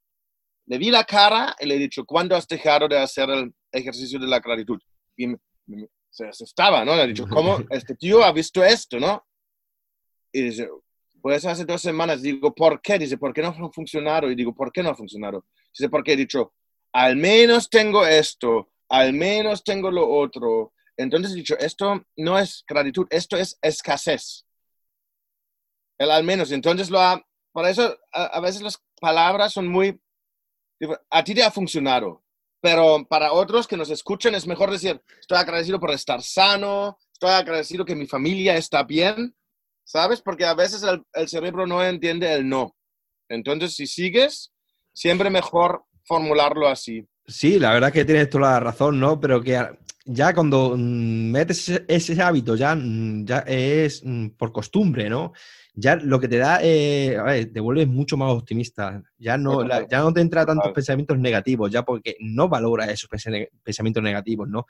le vi la cara y le he dicho, ¿cuándo has dejado de hacer el ejercicio de la gratitud? Y se asustaba, ¿no? Le he dicho, ¿cómo este tío ha visto esto, no? Y dice, pues hace dos semanas digo, ¿por qué? Dice, ¿por qué no ha funcionado? Y digo, ¿por qué no ha funcionado? Dice, porque he dicho, al menos tengo esto, al menos tengo lo otro. Entonces dicho, esto no es gratitud, esto es escasez. El al menos. Entonces lo ha, por eso a, veces las palabras son muy, a ti te ha funcionado, pero para otros que nos escuchan es mejor decir, estoy agradecido por estar sano, estoy agradecido que mi familia está bien, ¿sabes? Porque a veces el, cerebro no entiende el no. Entonces, si sigues, siempre mejor formularlo así. Sí, la verdad que tienes toda la razón, ¿no? Pero que ya cuando mm, metes ese, hábito, ya, mm, ya es mm, por costumbre, ¿no? Ya lo que te da, eh, a ver, te vuelves mucho más optimista. Ya no, ya no te entra tantos pensamientos negativos, ya porque no valora esos pensamientos negativos, ¿no?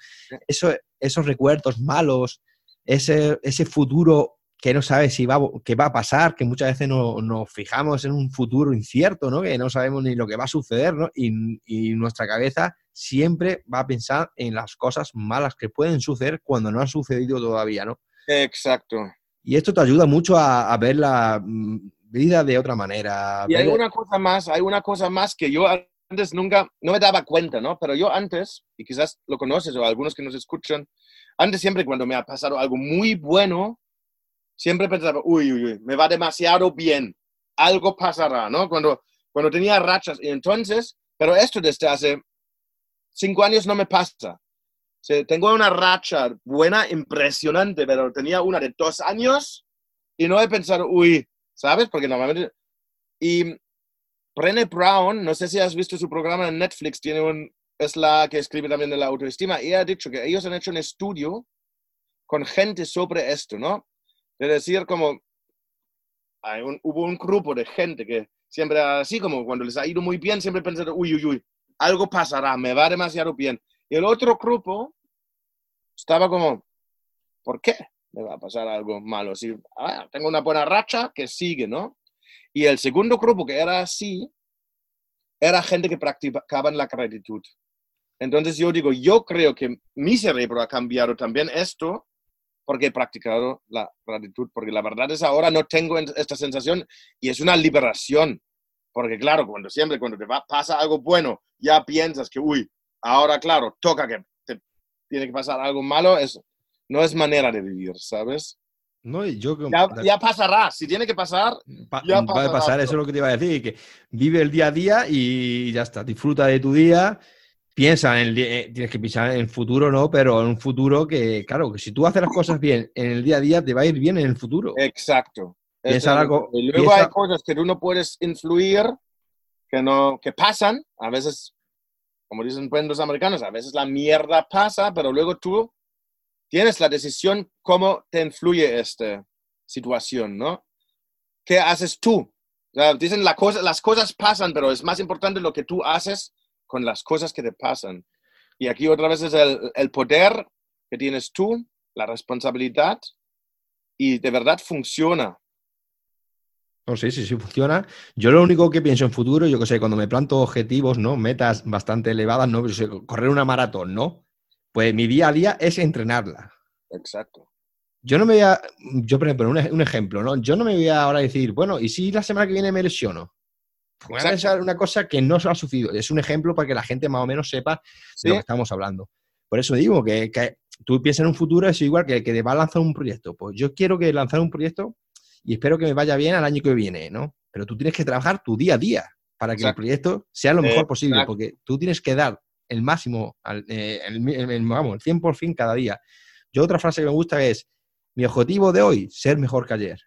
Eso, esos recuerdos malos, ese, ese futuro que no sabe si va, qué va a pasar, que muchas veces nos fijamos en un futuro incierto, ¿no? que no sabemos ni lo que va a suceder, ¿no? y, nuestra cabeza siempre va a pensar en las cosas malas que pueden suceder cuando no han sucedido todavía, ¿no? Exacto. Y esto te ayuda mucho a, ver la mm, vida de otra manera. Y hay una cosa más, hay una cosa más que yo antes nunca, no me daba cuenta, ¿no? Pero yo antes, y quizás lo conoces o algunos que nos escuchan, antes siempre cuando me ha pasado algo muy bueno, siempre pensaba, uy, uy, uy, me va demasiado bien, algo pasará, ¿no? Cuando, cuando tenía rachas. Y entonces, pero esto desde hace cinco años no me pasa. tengo una racha buena, impresionante, pero tenía una de dos años y no he pensado, uy, ¿sabes? Porque normalmente... Y Brené Brown, no sé si has visto su programa en Netflix, tiene un, es la que escribe también de la autoestima, y ha dicho que ellos han hecho un estudio con gente sobre esto, ¿no? De decir como hay un, hubo un grupo de gente que siempre así como cuando les ha ido muy bien siempre pensan uy uy uy algo pasará me va demasiado bien y el otro grupo estaba como ¿por qué? me va a pasar algo malo. Si ah, tengo una buena racha, que sigue, ¿no? Y el segundo grupo que era así, era gente que practicaba la gratitud. Entonces yo digo, yo creo que mi cerebro ha cambiado también esto porque he practicado la gratitud, porque la verdad es ahora no tengo esta sensación y es una liberación, porque claro, cuando siempre, cuando te pasa algo bueno, ya piensas que, uy, ahora claro, toca que te tiene que pasar algo malo, es, no es manera de vivir, ¿sabes? No, yo, ya, ya, pasará, si tiene que pasar, ya va a pasar, eso es lo que te iba a decir, que vive el día a día y ya está, disfruta de tu día piensa en el eh, tienes que pensar en el futuro, ¿no? Pero en un futuro que, claro, que si tú haces las cosas bien en el día a día, te va a ir bien en el futuro. Exacto. Piensa algo, y luego hay cosas que tú no puedes influir, que no, que pasan, a veces, como dicen pues, los americanos, a veces la mierda pasa, pero luego tú tienes la decisión cómo te influye esta situación, ¿no? ¿Qué haces tú? dicen la cosa, las cosas pasan, pero es más importante lo que tú haces con las cosas que te pasan. Y aquí otra vez es el, el poder que tienes tú, la responsabilidad, y de verdad funciona. Oh, sí, sí, sí, funciona. Yo lo único que pienso en futuro, yo que sé, cuando me planto objetivos, ¿no? Metas bastante elevadas, ¿no? Correr una maratón, ¿no? Pues mi día a día es entrenarla. Exacto. Yo no me voy a, yo por ejemplo, un, un ejemplo, ¿no? Yo no me voy a ahora decir, bueno, ¿y si la semana que viene me lesiono? Voy a pensar una cosa que no se ha sucedido. Es un ejemplo para que la gente más o menos sepa de lo que estamos hablando. Por eso digo que, tú piensas en un futuro, es igual que, que te va a lanzar un proyecto. Pues yo quiero que lanzar un proyecto y espero que me vaya bien al año que viene, ¿no? Pero tú tienes que trabajar tu día a día para que el proyecto sea lo mejor posible, porque tú tienes que dar el máximo, eh, el, vamos, el 100% cada día. Yo otra frase que me gusta es, mi objetivo de hoy, ser mejor que ayer.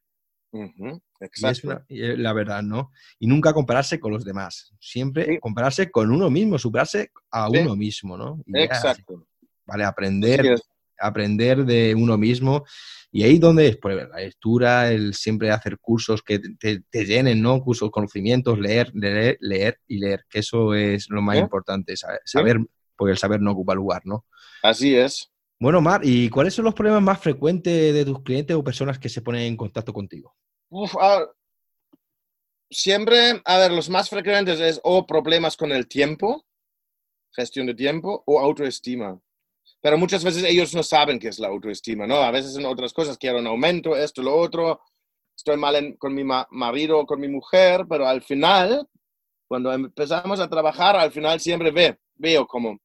Exacto. es la verdad, ¿no? Y nunca compararse con los demás. Siempre compararse con uno mismo, superarse a uno mismo, ¿no? Exacto. vale, aprender, aprender de uno mismo. Y ahí donde es, pues la lectura, el siempre hacer cursos que te, llenen, ¿no? Cursos, conocimientos, leer, leer, leer y leer, que eso es lo más importante, saber, porque el saber no ocupa lugar, ¿no? Así es. Bueno, Mar, ¿y cuáles son los problemas más frecuentes de tus clientes o personas que se ponen en contacto contigo? Siempre, a ver, los más frecuentes es o problemas con el tiempo, gestión de tiempo, o autoestima. Pero muchas veces ellos no saben qué es la autoestima, ¿no? A veces en otras cosas quiero un aumento, esto, lo otro, estoy mal con mi marido o con mi mujer, pero al final, cuando empezamos a trabajar, al final siempre ve, veo como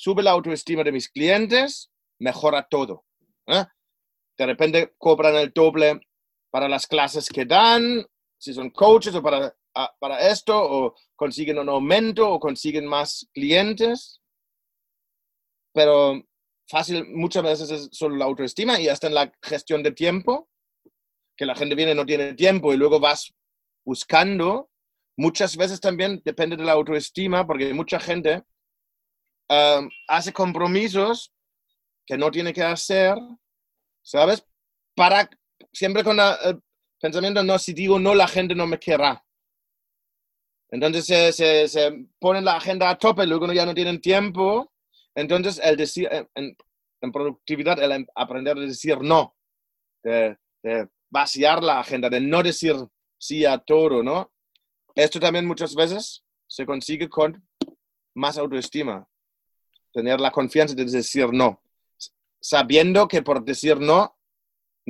sube la autoestima de mis clientes, mejora todo. ¿eh? De repente cobran el doble para las clases que dan, si son coaches o para, para esto, o consiguen un aumento o consiguen más clientes. Pero fácil, muchas veces es solo la autoestima y hasta en la gestión de tiempo, que la gente viene no tiene tiempo y luego vas buscando. Muchas veces también depende de la autoestima, porque mucha gente hace compromisos que no tiene que hacer, ¿sabes? Para siempre con el pensamiento, no, si digo no, la gente no me querrá. Entonces se, se, se ponen la agenda a tope, luego ya no tienen tiempo. Entonces, el decir, en, productividad, el aprender a decir no, de, vaciar la agenda, de no decir sí a todo, ¿no? Esto también muchas veces se consigue con más autoestima tener la confianza de decir no, sabiendo que por decir no,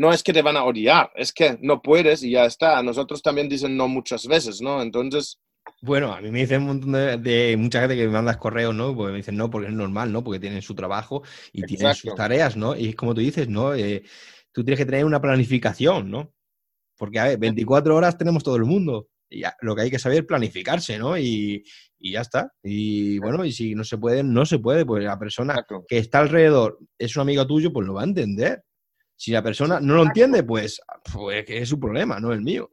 no es que te van a odiar, es que no puedes y ya está. A nosotros también dicen no muchas veces, ¿no? Entonces... Bueno, a mí me dicen un montón de, mucha gente que me mandas correos, ¿no? Porque me dicen no, porque es normal, ¿no? Porque tienen su trabajo y tienen sus tareas, ¿no? Y como tú dices, ¿no? Eh, tú tienes que tener una planificación, ¿no? Porque, a ver, 24 horas tenemos todo el mundo. Y lo que hay que saber es planificarse, ¿no? Y, y ya está. Y bueno, y si no se puede, no se puede, pues la persona que está alrededor es un amigo tuyo, pues lo va a entender. Si la persona no lo entiende, pues, pues que es su problema, no el mío.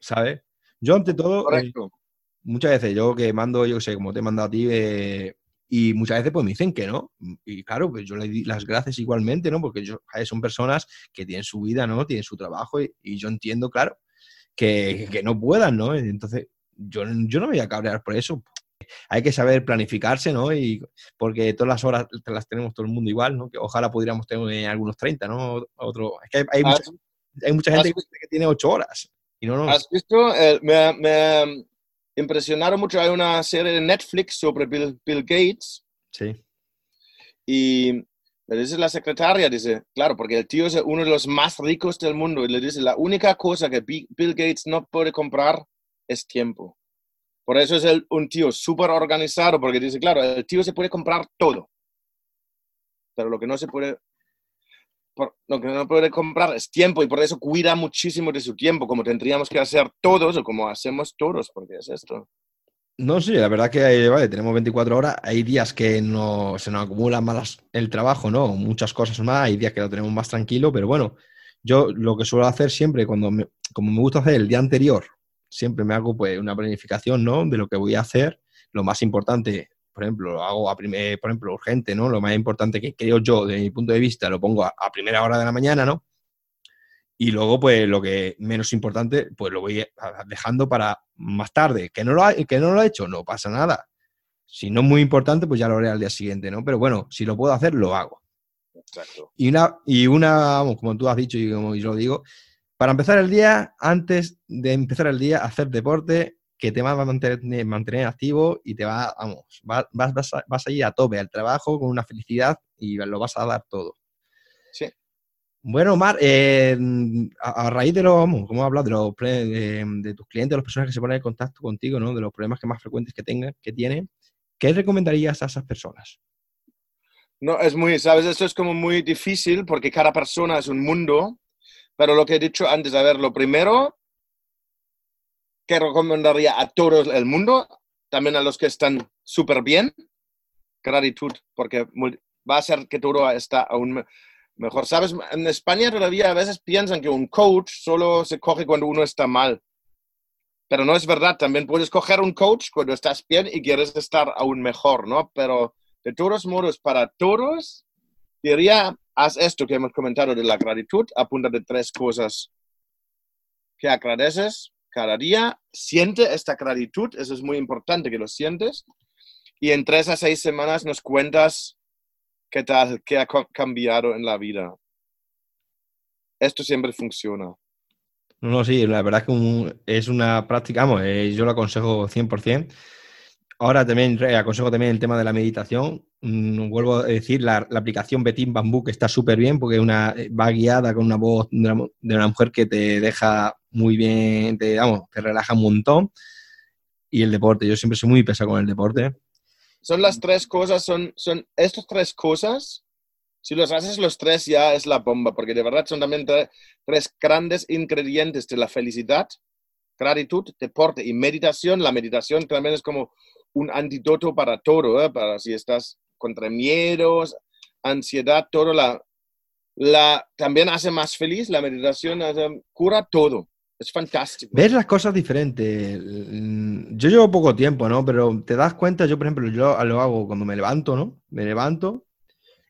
¿Sabes? Yo ante todo, eh, muchas veces yo que mando, yo sé, como te he mandado a ti, eh, y muchas veces pues me dicen que no. Y claro, pues yo le di las gracias igualmente, ¿no? Porque yo, son personas que tienen su vida, ¿no? Tienen su trabajo y, y yo entiendo, claro, que, que, no puedan, ¿no? Entonces, yo, yo no me voy a cabrear por eso. Hay que saber planificarse, ¿no? Y porque todas las horas las tenemos todo el mundo igual, ¿no? Que ojalá pudiéramos tener algunos 30, ¿no? Otro, es que hay, mucha, gente que, tiene 8 horas. Y no, ¿Has visto? Eh, me, me, impresionaron mucho. Hay una serie de Netflix sobre Bill, Bill Gates. Sí. Y le dice la secretaria, dice, claro, porque el tío es uno de los más ricos del mundo. Y le dice, la única cosa que Bill Gates no puede comprar es tiempo. Por eso es un tío súper organizado, porque dice, claro, el tío se puede comprar todo. Pero lo que no se puede, lo que no puede comprar es tiempo y por eso cuida muchísimo de su tiempo, como tendríamos que hacer todos o como hacemos todos, porque es esto. No, sí, la verdad que vale, tenemos 24 horas. Hay días que no, se nos acumula más el trabajo, ¿no? Muchas cosas más. Hay días que lo tenemos más tranquilo, pero bueno, yo lo que suelo hacer siempre, cuando como me gusta hacer el día anterior, siempre me hago pues una planificación, ¿no? De lo que voy a hacer. Lo más importante, por ejemplo, lo hago a primer, por ejemplo, urgente, ¿no? Lo más importante que creo yo, desde mi punto de vista, lo pongo a, primera hora de la mañana, ¿no? Y luego, pues, lo que menos importante, pues lo voy dejando para más tarde. ¿Que no lo ha, que no lo he hecho? No pasa nada. Si no es muy importante, pues ya lo haré al día siguiente, ¿no? Pero bueno, si lo puedo hacer, lo hago. Exacto. Y una, y una, como tú has dicho y como yo lo digo, para empezar el día, antes de empezar el día, hacer deporte que te va a mantener, mantener activo y te va, vamos, vas, vas, a, vas a ir a tope al trabajo con una felicidad y lo vas a dar todo. Sí. Bueno, Omar, eh, a, raíz de lo, vamos, como hablas de, los, de, de, tus clientes, de las personas que se ponen en contacto contigo, ¿no? De los problemas que más frecuentes que tengan, que tienen, ¿qué recomendarías a esas personas? No, es muy, sabes, esto es como muy difícil porque cada persona es un mundo pero lo que he dicho antes, a ver, lo primero que recomendaría a todo el mundo, también a los que están súper bien, gratitud, porque va a ser que todo está aún mejor. Sabes, en España todavía a veces piensan que un coach solo se coge cuando uno está mal. Pero no es verdad, también puedes coger un coach cuando estás bien y quieres estar aún mejor, ¿no? Pero de todos modos, para todos, diría haz esto que hemos comentado de la gratitud, apunta de tres cosas que agradeces cada día, siente esta gratitud, eso es muy importante que lo sientes, y en tres a seis semanas nos cuentas qué tal, qué ha cambiado en la vida. Esto siempre funciona. No, sí, la verdad es que es una práctica, vamos, eh, yo lo aconsejo 100%. Ahora también aconsejo también el tema de la meditación. Mm, vuelvo a decir, la, aplicación Betín Bambú que está súper bien porque una, eh, va guiada con una voz de una, mujer que te deja muy bien, te relaja un montón. Y el deporte, yo siempre soy muy pesado con el deporte. Son las tres cosas, son, son estas tres cosas. Si los haces los tres ya es la bomba, porque de verdad son también tres grandes ingredientes de la felicidad, gratitud, deporte y meditación. La meditación también es como un antídoto para todo, para si estás contra miedos, ansiedad, todo. La, la, también hace más feliz, la meditación cura todo. Es fantástico. Ves las cosas diferentes. Mm, yo llevo poco tiempo, ¿no? Pero te das cuenta, yo por ejemplo, yo lo hago cuando me levanto, ¿no? Me levanto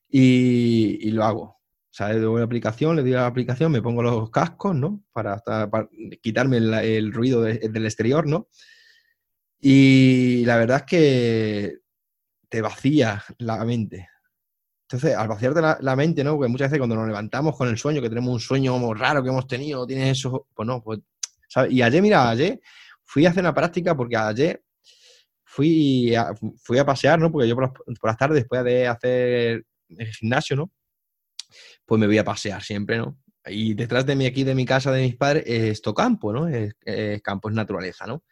y, lo hago. O sea, le doy la aplicación, le doy la aplicación, me pongo los cascos, ¿no? Para, quitarme el, ruido del exterior, ¿no? Y la verdad es que te vacía la mente. Entonces, al vaciarte la, mente, ¿no? Porque muchas veces cuando nos levantamos con el sueño, que tenemos un sueño raro que hemos tenido, tienes eso, pues no, pues, ¿sabes? Y ayer, mira, ayer fui a hacer una práctica porque ayer fui a, fui a pasear, ¿no? Porque yo por las, tardes, después de hacer el gimnasio, ¿no? Pues me voy a pasear siempre, ¿no? Y detrás de mí, aquí de mi casa, de mis padres, es esto campo, ¿no? Es, es campo, es naturaleza, ¿no?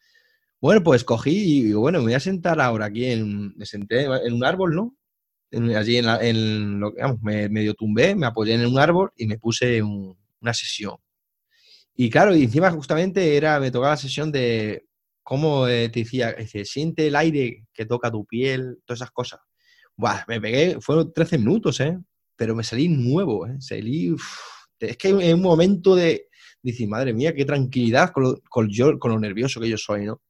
Bueno, pues cogí y digo, bueno, me voy a sentar ahora aquí, en, me senté en un árbol, ¿no? allí en, en lo me medio tumbé, me apoyé en un árbol y me puse una sesión. Y claro, y encima justamente era, me tocaba la sesión de cómo eh, te decía, dice, siente el aire que toca tu piel, todas esas cosas. Buah, me pegué, fueron 13 minutos, ¿eh? Pero me salí nuevo, ¿eh? Salí, es que en un momento de, decir, madre mía, qué tranquilidad con lo, con, yo, con lo nervioso que yo soy, ¿no?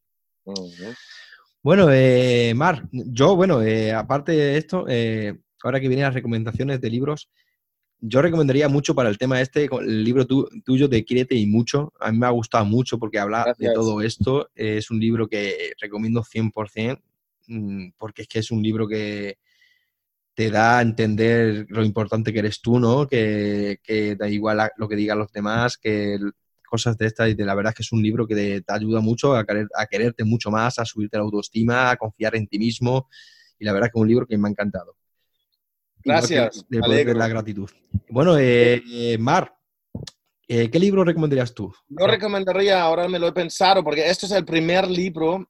Bueno, eh, Mar, yo, bueno, eh, aparte de esto, eh, ahora que vienen las recomendaciones de libros, yo recomendaría mucho para el tema este, el libro tuyo de Quiérete y mucho. A mí me ha gustado mucho porque habla de todo esto. Es un libro que recomiendo 100%. mm, porque es que es un libro que te da a entender lo importante que eres tú, ¿no? Que, da igual lo que digan los demás, que cosas de estas, y de la verdad es que es un libro que te, ayuda mucho a, querer, a quererte mucho más, a subirte la autoestima, a confiar en ti mismo, y la verdad es que es un libro que me ha encantado. Gracias. De la gratitud. Bueno, eh, eh, Mar, eh, ¿qué libro recomendarías tú? Yo recomendaría, ahora me lo he pensado, porque este es el primer libro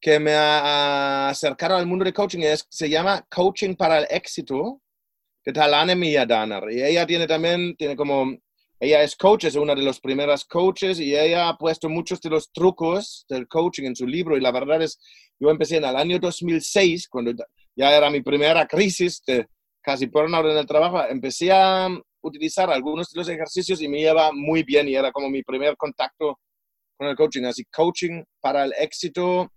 que me ha acercado al mundo de coaching. Es, se llama Coaching para el Éxito, de Talane Miyadanar. Y ella tiene también, tiene como, ella es coach, es una de las primeras coaches y ella ha puesto muchos de los trucos del coaching en su libro. Y la verdad es, yo empecé en el año 2006, cuando ya era mi primera crisis de casi burnout en el trabajo, empecé a utilizar algunos de los ejercicios y me iba muy bien y era como mi primer contacto con el coaching. Así, coaching para el éxito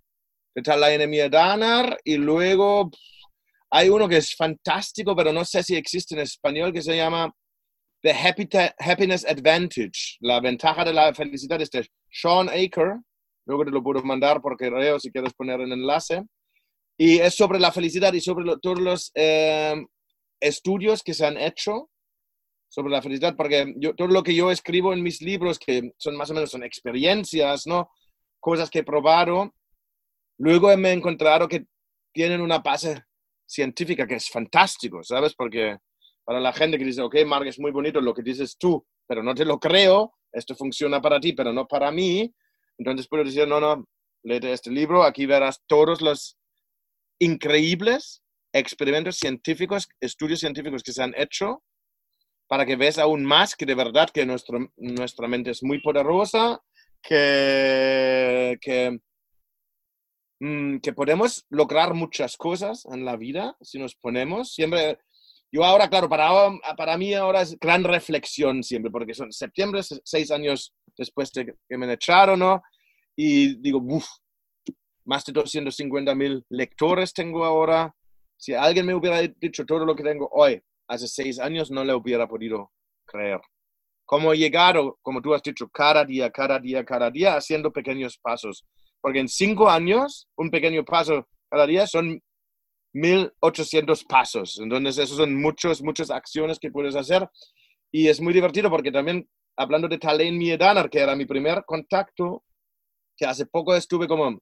de tal la enemiga Danar y luego hay uno que es fantástico, pero no sé si existe en español, que se llama The Happiness Advantage, la ventaja de la felicidad, este Sean Aker, luego te lo puedo mandar por correo si quieres poner el enlace, y es sobre la felicidad y sobre todos los eh, estudios que se han hecho sobre la felicidad, porque yo, todo lo que yo escribo en mis libros, que son más o menos son experiencias, ¿no? Cosas que he probado, luego me he encontrado que tienen una base científica que es fantástico, ¿sabes? Porque para la gente que dice, ok, Mark, es muy bonito lo que dices tú, pero no te lo creo, esto funciona para ti, pero no para mí, entonces puedo decir, no, no, léete este libro, aquí verás todos los increíbles experimentos científicos, estudios científicos que se han hecho para que veas aún más que de verdad que nuestro, nuestra mente es muy poderosa, que, que, mm, que podemos lograr muchas cosas en la vida si nos ponemos. Siempre, yo ahora, claro, para, para mí ahora es gran reflexión siempre, porque son septiembre, seis años después de que me echaron, ¿no? Y digo, uff, más de 250 mil lectores tengo ahora. Si alguien me hubiera dicho todo lo que tengo hoy, hace seis años, no le hubiera podido creer. Como he llegado, como tú has dicho, cada día, cada día, cada día, haciendo pequeños pasos. Porque en cinco años, un pequeño paso cada día son 1800 pasos. Entonces, esos son muchas, muchas acciones que puedes hacer. Y es muy divertido porque también, hablando de Talen Miedanar, que era mi primer contacto, que hace poco estuve como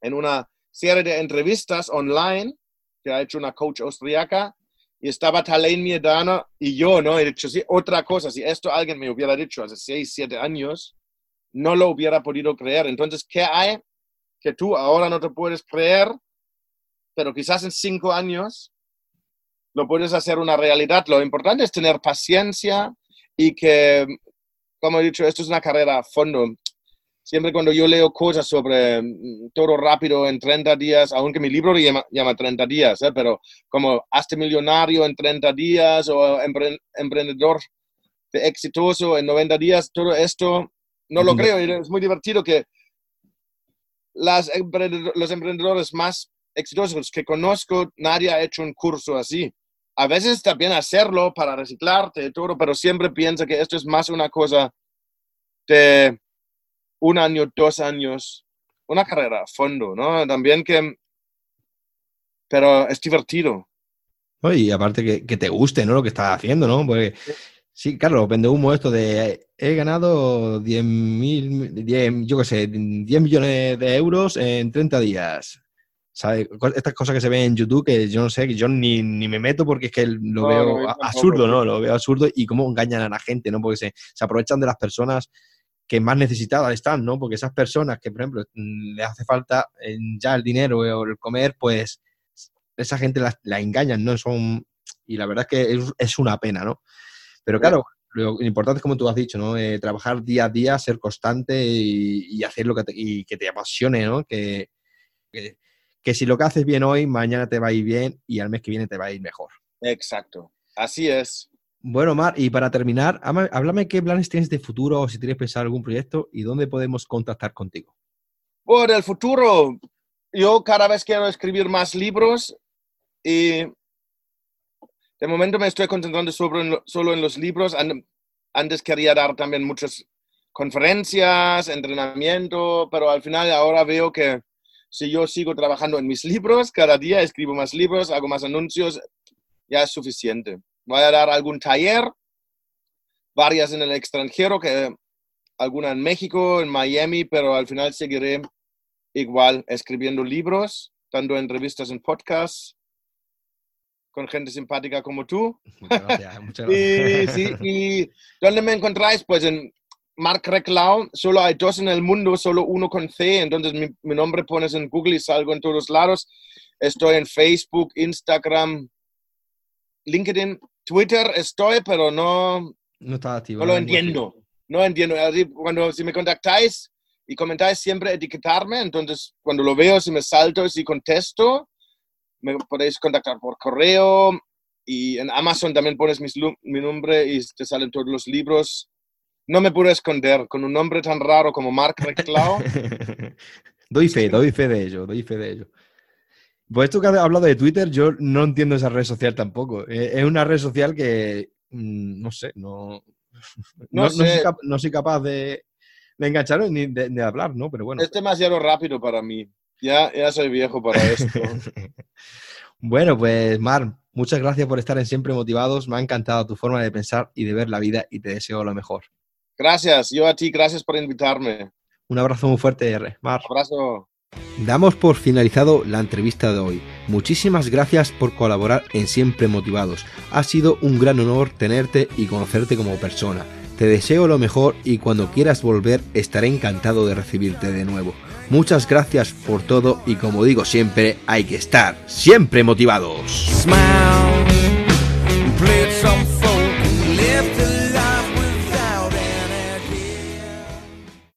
en una serie de entrevistas online que ha hecho una coach austriaca y estaba Talain Miedana y yo, ¿no? He dicho, sí, otra cosa, si esto alguien me hubiera dicho hace seis, siete años, no lo hubiera podido creer. Entonces, ¿qué hay que tú ahora no te puedes creer, pero quizás en cinco años lo puedes hacer una realidad? Lo importante es tener paciencia y que, como he dicho, esto es una carrera a fondo siempre cuando yo leo cosas sobre mm, todo rápido en 30 días, aunque mi libro llama, llama 30 días, ¿eh? pero como hazte millonario en 30 días o emprendedor exitoso en 90 días, todo esto no lo creo. es muy divertido que las los emprendedores más exitosos que conozco, nadie ha hecho un curso así. A veces bien hacerlo para reciclarte y todo, pero siempre pienso que esto es más una cosa de un año, dos años, una carrera a fondo, ¿no? También que, pero es divertido. Y aparte que, te guste, ¿no? Lo que estás haciendo, ¿no? Porque, sí, claro, vende humo esto de he ganado 10 mil, yo qué sé, 10 millones de euros en 30 días. ¿Sabes? Estas cosas que se ven en YouTube que yo no sé, que yo ni, me meto porque es que lo veo absurdo, ¿no? Lo veo absurdo y cómo engañan a la gente, ¿no? Porque se, se aprovechan de las personas que más necesitadas están, ¿no? Porque esas personas que, por ejemplo, mm, les hace falta ya el dinero o el comer, pues esa gente la, engañan, ¿no? Son, y la verdad es que es, una pena, ¿no? Pero claro, lo importante es como tú has dicho, ¿no? Eh, trabajar día a día, ser constante y, hacer lo que te, y que te apasione, ¿no? Que, que, que, si lo que haces bien hoy, mañana te va a ir bien y al mes que viene te va a ir mejor. Exacto, así es. Bueno, Mar, y para terminar, háblame qué planes tienes de futuro o si tienes pensado algún proyecto y dónde podemos contactar contigo. Por el futuro, yo cada vez quiero escribir más libros y de momento me estoy concentrando sobre, solo en los libros. Antes quería dar también muchas conferencias, entrenamiento, pero al final ahora veo que Si yo sigo trabajando en mis libros, cada día escribo más libros, hago más anuncios, ya es suficiente. Voy a dar algún taller, varias en el extranjero, que alguna en México, en Miami, pero al final seguiré igual escribiendo libros, dando entrevistas en podcasts con gente simpática como tú. Muchas gracias, muchas gracias. y, sí, y ¿dónde me encontráis? Pues en Mark Reclau, solo hay dos en el mundo, solo uno con C, entonces mi, mi nombre pones en Google y salgo en todos lados. Estoy en Facebook, Instagram, LinkedIn, Twitter estoy, pero no, No está activo. no lo no entiendo. No entiendo. Así, Cuando si me contactáis y comentáis, siempre etiquetarme. Entonces, cuando lo veo, si me salto, si contesto, me podéis contactar por correo. Y en Amazon también pones mis mi nombre y te salen todos los libros. No me puedo esconder con un nombre tan raro como Mark Reclau. doy fe, doy fe de ello, doy fe de ello. Pues esto que has hablado de Twitter, yo no entiendo esa red social tampoco. Eh, Es una red social que, mm, no sé, no, no, no sé. soy, no soy capaz de, de engancharme ni de, de hablar, ¿no? Pero bueno. es demasiado rápido para mí. Ya, ya soy viejo para esto. bueno, pues Mar, muchas gracias por estar en Siempre Motivados. Me ha encantado tu forma de pensar y de ver la vida y te deseo lo mejor. Gracias. Yo a ti, gracias por invitarme. Un abrazo muy fuerte, R. Mar. Abrazo. Damos por finalizado la entrevista de hoy. Muchísimas gracias por colaborar en Siempre Motivados. Ha sido un gran honor tenerte y conocerte como persona. Te deseo lo mejor y cuando quieras volver estaré encantado de recibirte de nuevo. Muchas gracias por todo y como digo siempre, hay que estar siempre motivados. smile